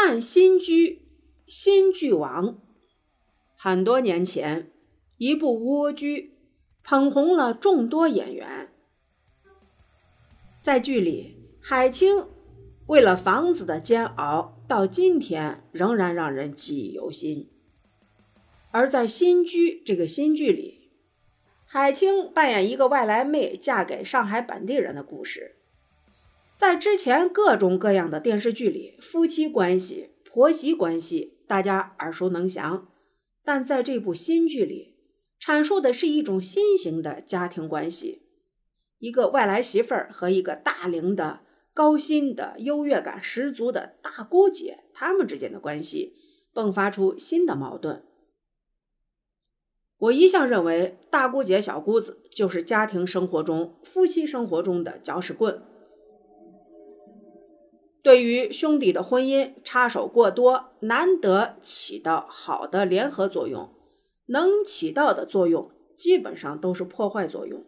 汉新居新剧王，很多年前，一部蜗居捧红了众多演员。在剧里，海清为了房子的煎熬，到今天仍然让人记忆犹新。而在新居这个新剧里，海清扮演一个外来妹嫁给上海本地人的故事。在之前各种各样的电视剧里，夫妻关系、婆媳关系，大家耳熟能详。但在这部新剧里，阐述的是一种新型的家庭关系：一个外来媳妇儿和一个大龄的、高薪的、优越感十足的大姑姐，他们之间的关系迸发出新的矛盾。我一向认为，大姑姐、小姑子就是家庭生活中、夫妻生活中的搅屎棍。对于兄弟的婚姻插手过多，难得起到好的联合作用，能起到的作用基本上都是破坏作用。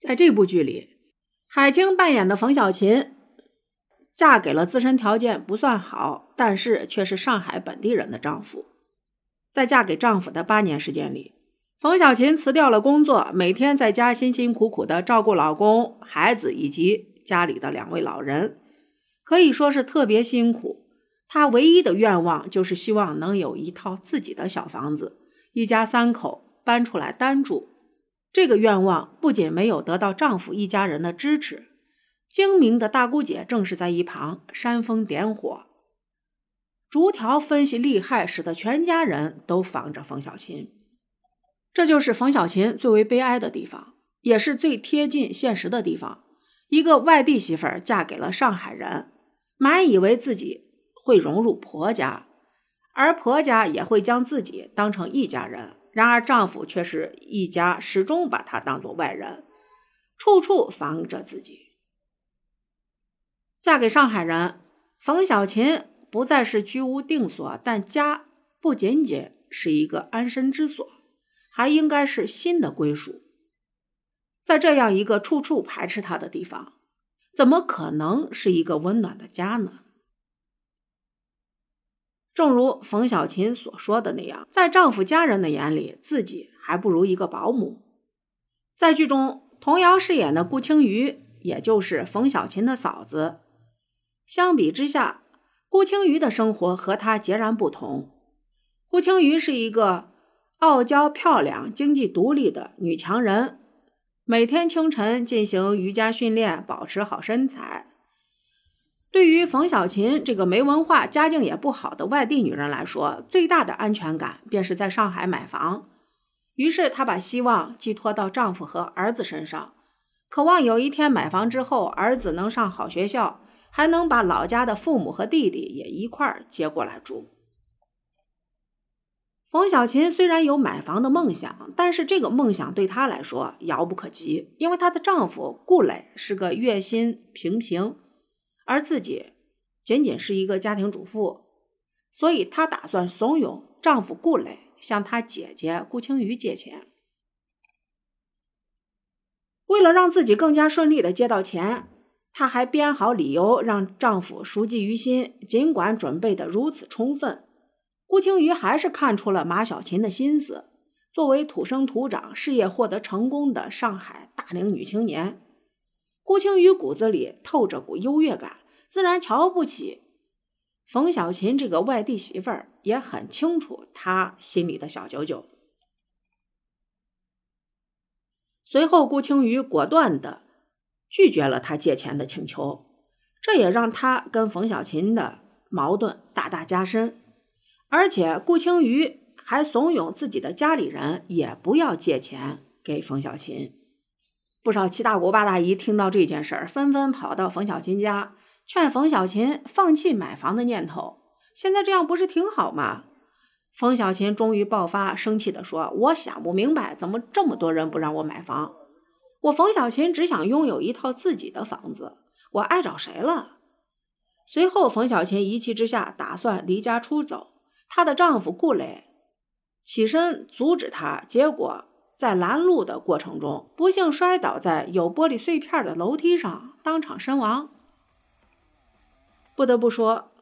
在这部剧里，海清扮演的冯小琴，嫁给了自身条件不算好，但是却是上海本地人的丈夫。在嫁给丈夫的八年时间里，冯小琴辞掉了工作，每天在家辛辛苦苦的照顾老公、孩子以及家里的两位老人。可以说是特别辛苦。他唯一的愿望就是希望能有一套自己的小房子，一家三口搬出来单住。这个愿望不仅没有得到丈夫一家人的支持，精明的大姑姐正是在一旁煽风点火，逐条分析利害，使得全家人都防着冯小琴。这就是冯小琴最为悲哀的地方，也是最贴近现实的地方。一个外地媳妇儿嫁给了上海人。满以为自己会融入婆家，而婆家也会将自己当成一家人。然而丈夫却是一家始终把她当做外人，处处防着自己。嫁给上海人，冯小琴不再是居无定所，但家不仅仅是一个安身之所，还应该是新的归属。在这样一个处处排斥她的地方。怎么可能是一个温暖的家呢？正如冯小琴所说的那样，在丈夫家人的眼里，自己还不如一个保姆。在剧中，童瑶饰演的顾青瑜，也就是冯小琴的嫂子。相比之下，顾青瑜的生活和她截然不同。顾青瑜是一个傲娇、漂亮、经济独立的女强人。每天清晨进行瑜伽训练，保持好身材。对于冯小琴这个没文化、家境也不好的外地女人来说，最大的安全感便是在上海买房。于是她把希望寄托到丈夫和儿子身上，渴望有一天买房之后，儿子能上好学校，还能把老家的父母和弟弟也一块接过来住。冯小琴虽然有买房的梦想，但是这个梦想对她来说遥不可及，因为她的丈夫顾磊是个月薪平平，而自己仅仅是一个家庭主妇，所以她打算怂恿丈夫顾磊向她姐姐顾青瑜借钱。为了让自己更加顺利的借到钱，她还编好理由让丈夫熟记于心，尽管准备的如此充分。顾青瑜还是看出了马小琴的心思。作为土生土长、事业获得成功的上海大龄女青年，顾青瑜骨子里透着股优越感，自然瞧不起冯小琴这个外地媳妇儿，也很清楚她心里的小九九。随后，顾青瑜果断的拒绝了他借钱的请求，这也让他跟冯小琴的矛盾大大加深。而且顾青瑜还怂恿自己的家里人也不要借钱给冯小琴。不少七大姑八大姨听到这件事儿，纷纷跑到冯小琴家，劝冯小琴放弃买房的念头。现在这样不是挺好吗？冯小琴终于爆发，生气地说：“我想不明白，怎么这么多人不让我买房？我冯小琴只想拥有一套自己的房子，我碍着谁了？”随后，冯小琴一气之下，打算离家出走。她的丈夫顾磊起身阻止她结果在拦路的过程中不幸摔倒在有玻璃碎片的楼梯上当场身亡。不得不说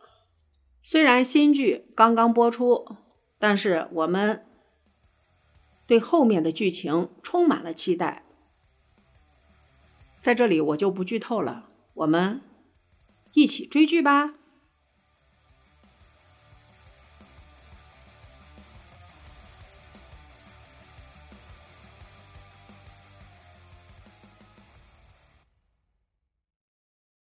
虽然新剧刚刚播出但是我们对后面的剧情充满了期待。在这里我就不剧透了我们一起追剧吧。